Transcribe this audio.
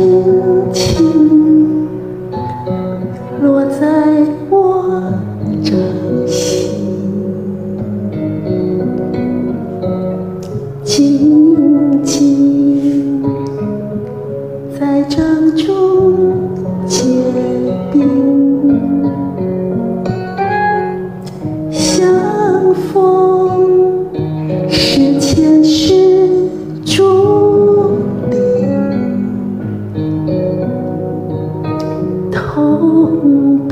轻轻落在我掌心静静在掌中间痛